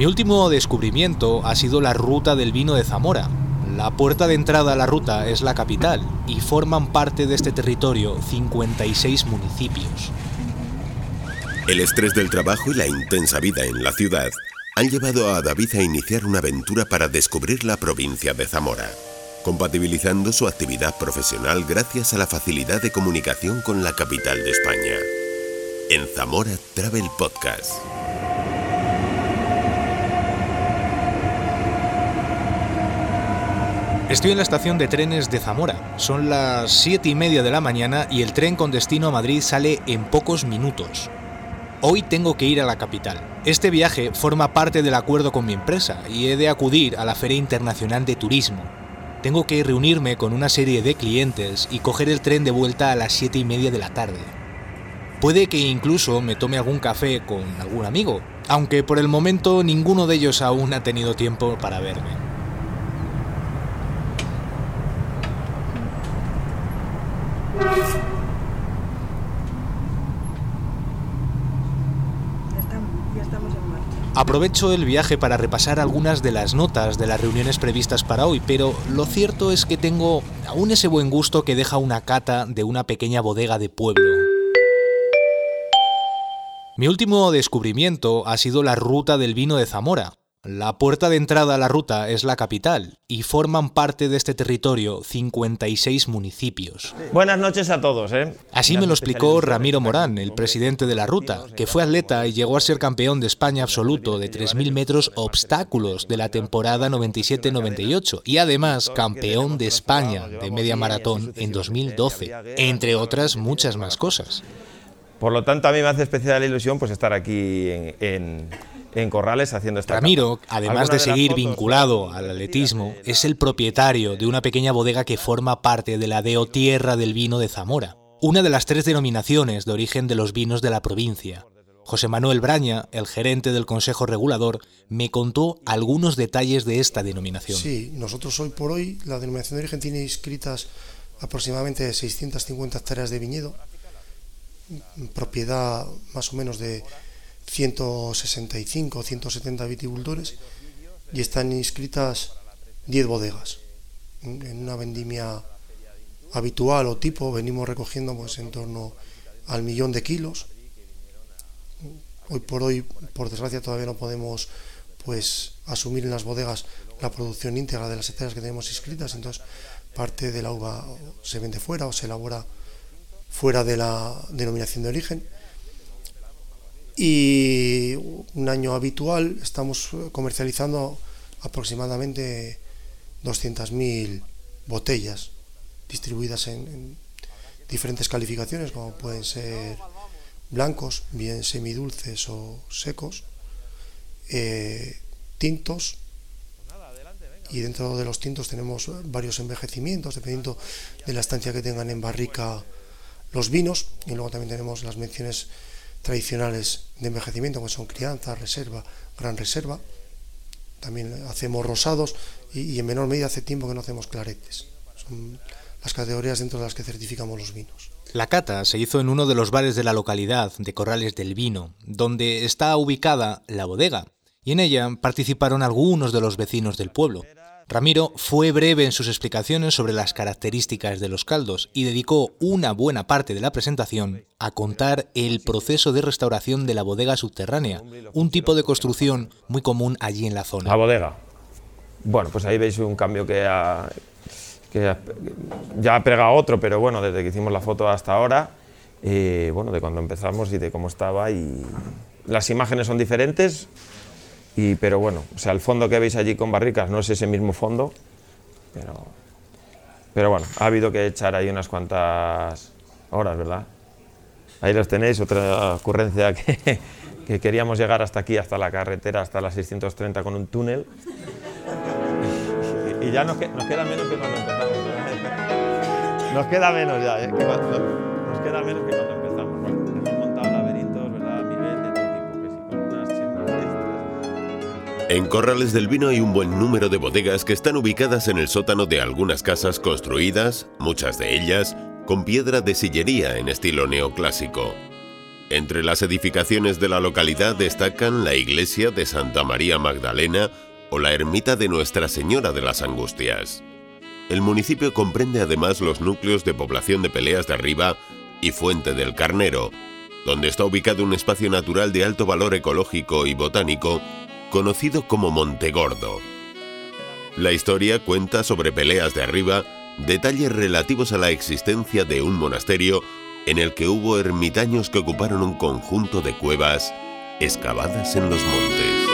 Mi último descubrimiento ha sido la ruta del vino de Zamora. La puerta de entrada a la ruta es la capital y forman parte de este territorio 56 municipios. El estrés del trabajo y la intensa vida en la ciudad han llevado a David a iniciar una aventura para descubrir la provincia de Zamora, compatibilizando su actividad profesional gracias a la facilidad de comunicación con la capital de España. En Zamora Travel Podcast. Estoy en la estación de trenes de Zamora. Son las 7 y media de la mañana y el tren con destino a Madrid sale en pocos minutos. Hoy tengo que ir a la capital. Este viaje forma parte del acuerdo con mi empresa y he de acudir a la Feria Internacional de Turismo. Tengo que reunirme con una serie de clientes y coger el tren de vuelta a las 7 y media de la tarde. Puede que incluso me tome algún café con algún amigo, aunque por el momento ninguno de ellos aún ha tenido tiempo para verme. Aprovecho el viaje para repasar algunas de las notas de las reuniones previstas para hoy, pero lo cierto es que tengo aún ese buen gusto que deja una cata de una pequeña bodega de pueblo. Mi último descubrimiento ha sido la ruta del vino de Zamora, la puerta de entrada a la ruta es la capital y forman parte de este territorio 56 municipios. Buenas noches a todos. ¿eh? Así me lo explicó Ramiro Morán, el presidente de la ruta, que fue atleta y llegó a ser campeón de España absoluto de 3.000 metros obstáculos de la temporada 97-98 y además campeón de España de media maratón en 2012, entre otras muchas más cosas. Por lo tanto, a mí me hace especial ilusión pues estar aquí en en Corrales haciendo esta Ramiro, además de seguir vinculado al atletismo, es el propietario de una pequeña bodega que forma parte de la DEO Tierra del Vino de Zamora, una de las tres denominaciones de origen de los vinos de la provincia. José Manuel Braña, el gerente del Consejo Regulador, me contó algunos detalles de esta denominación. Sí, nosotros hoy por hoy la denominación de origen tiene inscritas aproximadamente 650 hectáreas de viñedo, propiedad más o menos de 165 o 170 viticultores y están inscritas 10 bodegas. En una vendimia habitual o tipo venimos recogiendo pues en torno al millón de kilos. Hoy por hoy, por desgracia, todavía no podemos pues asumir en las bodegas la producción íntegra de las hectáreas que tenemos inscritas, entonces parte de la uva se vende fuera o se elabora fuera de la denominación de origen y un año habitual estamos comercializando aproximadamente 200.000 botellas distribuidas en, diferentes calificaciones como pueden ser blancos, bien semidulces o secos, eh, tintos. Y dentro de los tintos tenemos varios envejecimientos dependiendo de la estancia que tengan en barrica los vinos. Y luego también tenemos las menciones tradicionales de envejecimiento, como son crianza, reserva, gran reserva. También hacemos rosados y, en menor medida hace tiempo que no hacemos claretes. Son las categorías dentro de las que certificamos los vinos. La cata se hizo en uno de los bares de la localidad de Corrales del Vino, donde está ubicada la bodega, y en ella participaron algunos de los vecinos del pueblo. Ramiro fue breve en sus explicaciones sobre las características de los caldos y dedicó una buena parte de la presentación a contar el proceso de restauración de la bodega subterránea, un tipo de construcción muy común allí en la zona. La bodega. Bueno, pues ahí veis un cambio que, ya ha pegado otro, pero bueno, desde que hicimos la foto hasta ahora, eh, bueno, de cuando empezamos y de cómo estaba y las imágenes son diferentes, pero bueno, o sea, el fondo que veis allí con barricas no es ese mismo fondo, pero, pero bueno, ha habido que echar ahí unas cuantas horas, ¿verdad? Ahí los tenéis, otra ocurrencia que, que queríamos llegar hasta aquí, hasta la carretera, hasta la 630 con un túnel. Y ya nos, nos queda menos que cuando empezamos. Nos queda menos ya, ¿eh? nos queda menos que cuando En Corrales del Vino hay un buen número de bodegas que están ubicadas en el sótano de algunas casas construidas, muchas de ellas, con piedra de sillería en estilo neoclásico. Entre las edificaciones de la localidad destacan la iglesia de Santa María Magdalena o la ermita de Nuestra Señora de las Angustias. El municipio comprende además los núcleos de población de Peleas de Arriba y Fuente del Carnero, donde está ubicado un espacio natural de alto valor ecológico y botánico conocido como Montegordo. La historia cuenta sobre Peleas de Arriba detalles relativos a la existencia de un monasterio en el que hubo ermitaños que ocuparon un conjunto de cuevas excavadas en los montes.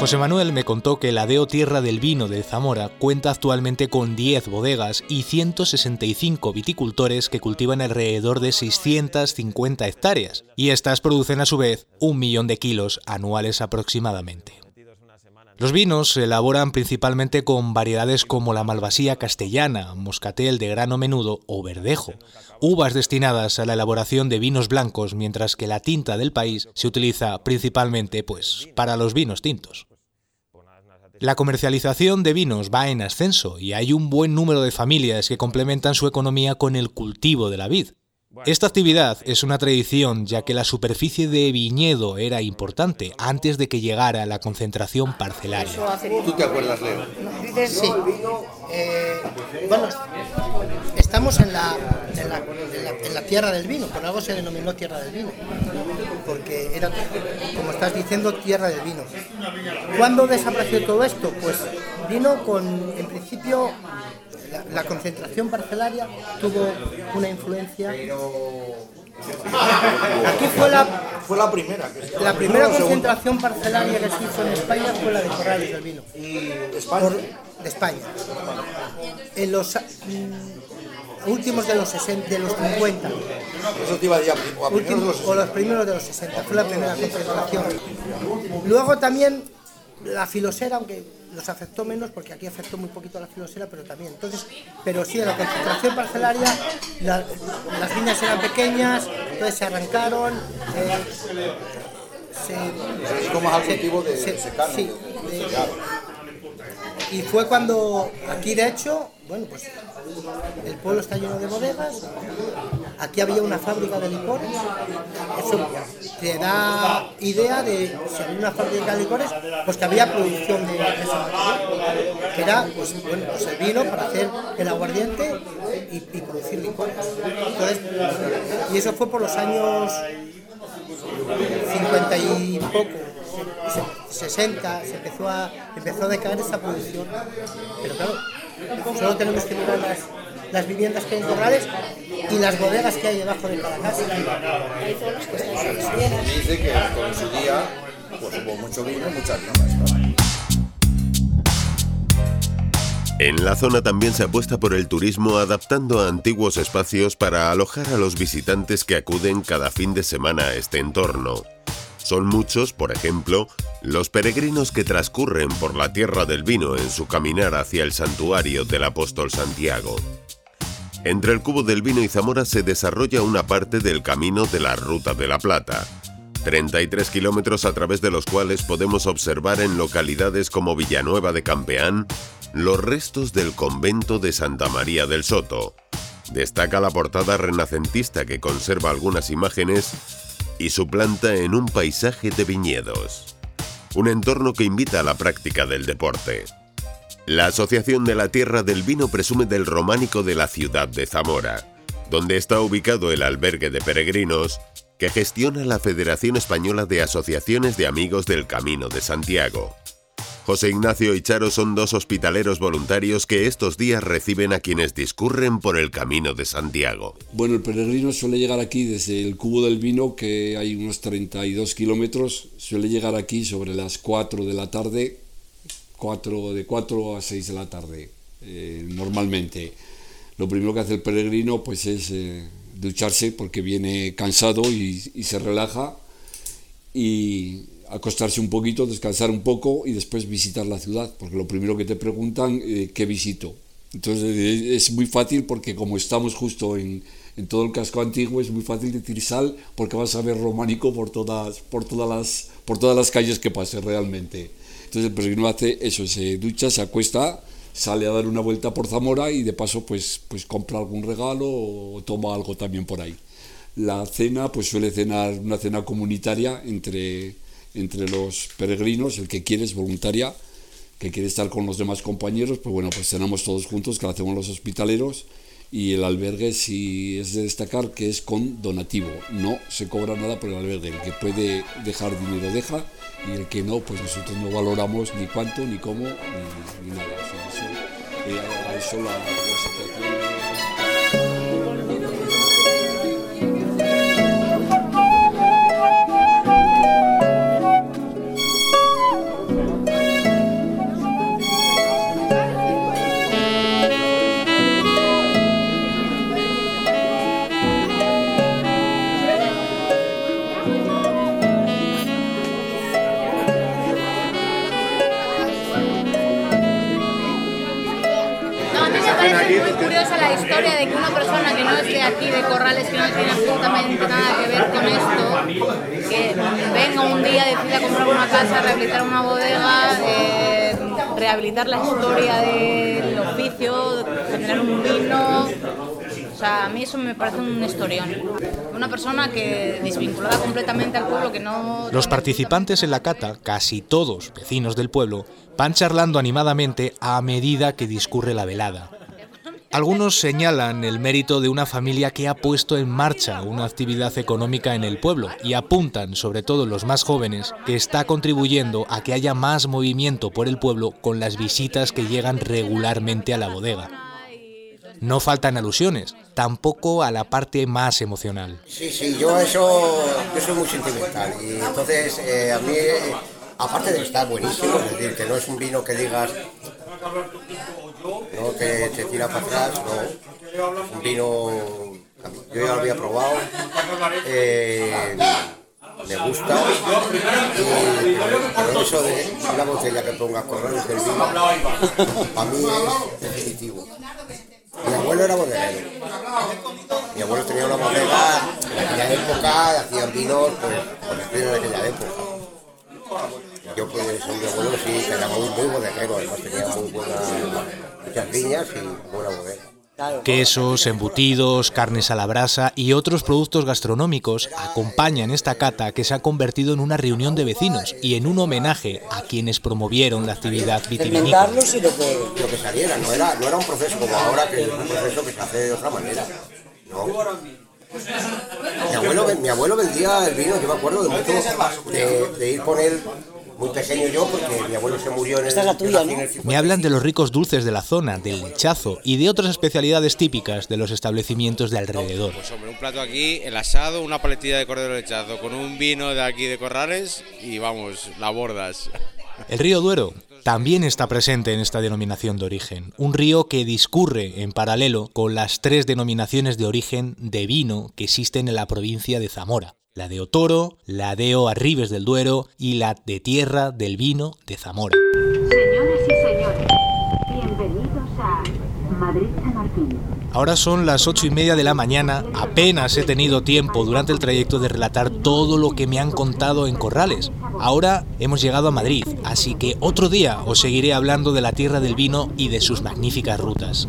José Manuel me contó que la Deo Tierra del Vino de Zamora cuenta actualmente con 10 bodegas y 165 viticultores que cultivan alrededor de 650 hectáreas, y estas producen a su vez un millón de kilos anuales aproximadamente. Los vinos se elaboran principalmente con variedades como la malvasía castellana, moscatel de grano menudo o verdejo, uvas destinadas a la elaboración de vinos blancos, mientras que la tinta del país se utiliza principalmente pues para los vinos tintos. La comercialización de vinos va en ascenso y hay un buen número de familias que complementan su economía con el cultivo de la vid. Esta actividad es una tradición ya que la superficie de viñedo era importante antes de que llegara la concentración parcelaria. ¿Tú te acuerdas, Leo? Sí. Eh, bueno, estamos en la, en, la, tierra del vino, por algo se denominó tierra del vino, porque era, como estás diciendo, tierra del vino. ¿Cuándo desapareció todo esto? Pues vino con, en principio, la, concentración parcelaria tuvo una influencia. Aquí fue la, fue la primera. la primera concentración parcelaria que se hizo en España fue la de Corrales del Vino. ¿Y España? de España. En los mm, últimos de los 60, de los 50. Eso te iba a decir, o los primeros de los 60. Fue la primera concentración. Luego también la filosera, aunque los afectó menos porque aquí afectó muy poquito a la filosera, pero también. Entonces, pero sí, en la concentración parcelaria las viñas eran pequeñas, entonces se arrancaron. Eh, se, dedicó más al cultivo de, secano. Sí, y fue cuando aquí de hecho, bueno, pues el pueblo está lleno de bodegas, aquí había una fábrica de licores, eso te da idea de si había una fábrica de licores, pues que había producción de, material, que era pues, bueno, pues el vino para hacer el aguardiente y, producir licores. y eso fue por los años 50 y poco 60 se empezó a, empezó a decaer esa producción. Pero claro, solo tenemos que mirar las, las viviendas que hay en Corrales y las bodegas que hay debajo de cada casa. Dice que con su día pues, hubo mucho vino y muchas viñas. En la zona también se apuesta por el turismo adaptando a antiguos espacios para alojar a los visitantes que acuden cada fin de semana a este entorno. Son muchos, por ejemplo, los peregrinos que transcurren por la tierra del vino en su caminar hacia el santuario del apóstol Santiago. Entre el Cubo del Vino y Zamora se desarrolla una parte del camino de la Ruta de la Plata, 33 kilómetros a través de los cuales podemos observar en localidades como Villanueva de Campeán los restos del convento de Santa María del Soto. Destaca la portada renacentista que conserva algunas imágenes y su planta en un paisaje de viñedos. Un entorno que invita a la práctica del deporte. La Asociación de la Tierra del Vino presume del románico de la ciudad de Zamora, donde está ubicado el albergue de peregrinos que gestiona la Federación Española de Asociaciones de Amigos del Camino de Santiago. José Ignacio y Charo son dos hospitaleros voluntarios que estos días reciben a quienes discurren por el camino de Santiago. Bueno, el peregrino suele llegar aquí desde el Cubo del Vino, que hay unos 32 kilómetros, suele llegar aquí sobre las 4 de la tarde, 4, de 4 a 6 de la tarde, eh, normalmente. Lo primero que hace el peregrino pues es eh, ducharse porque viene cansado y, y se relaja y acostarse un poquito, descansar un poco y después visitar la ciudad, porque lo primero que te preguntan, eh, ¿qué visito? Entonces eh, es muy fácil porque como estamos justo en, en, todo el casco antiguo, es muy fácil decir sal porque vas a ver románico por todas, por todas, las, por todas las calles que pase realmente. Entonces el peregrino hace eso, se ducha, se acuesta sale a dar una vuelta por Zamora y de paso pues, pues compra algún regalo o toma algo también por ahí. La cena pues suele cenar una cena comunitaria entre, entre los peregrinos, el que quiere es voluntaria, que quiere estar con los demás compañeros, pues bueno, pues cenamos todos juntos, que lo hacemos los hospitaleros y el albergue sí es de destacar que es con donativo, no se cobra nada por el albergue, el que puede dejar dinero deja y el que no, pues nosotros no valoramos ni cuánto, ni cómo, ni, nada. eso, la, historia casa, rehabilitar una bodega, eh, rehabilitar la historia del oficio, generar un vino. O sea, a mí eso me parece un historión. Una persona que desvinculada completamente al pueblo, que no... Los participantes en la cata, casi todos vecinos del pueblo, van charlando animadamente a medida que discurre la velada. Algunos señalan el mérito de una familia que ha puesto en marcha una actividad económica en el pueblo y apuntan, sobre todo los más jóvenes, que está contribuyendo a que haya más movimiento por el pueblo con las visitas que llegan regularmente a la bodega. No faltan alusiones, tampoco a la parte más emocional. Sí, sí, yo eso, yo soy muy sentimental y entonces eh, a mí, aparte de estar buenísimo, es decir, que no es un vino que digas no te, te tira para atrás, no. Un vino, yo ya lo había probado, eh, me gusta, y, pero eso de una botella que ponga correr del vino, a mí es definitivo. Mi abuelo era bodeguero. Mi abuelo tenía una bodega en aquella época, hacían vinos, pues, por de aquella época. Yo pues, mi abuelo sí, que era muy, muy bodegero, además tenía muy buena muchas viñas y buena bodega. Quesos, embutidos, carnes a la brasa y otros productos gastronómicos acompañan esta cata que se ha convertido en una reunión de vecinos y en un homenaje a quienes promovieron la actividad vitivinícola. lo que, saliera, no era, no era un proceso como ahora, que es un proceso que se hace de otra manera. ¿no? Mi abuelo, mi abuelo vendía el vino, yo me acuerdo de mucho de, de ir con él muy pequeño yo porque mi abuelo se murió en Esta es la tuya, ¿no? Me hablan de los ricos dulces de la zona, del lechazo y de otras especialidades típicas de los establecimientos de alrededor. Pues hombre, un plato aquí, el asado, una paletilla de cordero lechazo con un vino de aquí de Corrales y vamos, la bordas. El río Duero también está presente en esta denominación de origen, un río que discurre en paralelo con las tres denominaciones de origen de vino que existen en la provincia de Zamora la de Otoro, la de Arribes del Duero y la de Tierra del Vino de Zamora. Señoras y señores, bienvenidos a Madrid San Martín. Ahora son las ocho y media de la mañana, apenas he tenido tiempo durante el trayecto de relatar todo lo que me han contado en Corrales. Ahora hemos llegado a Madrid, así que otro día os seguiré hablando de la tierra del vino y de sus magníficas rutas.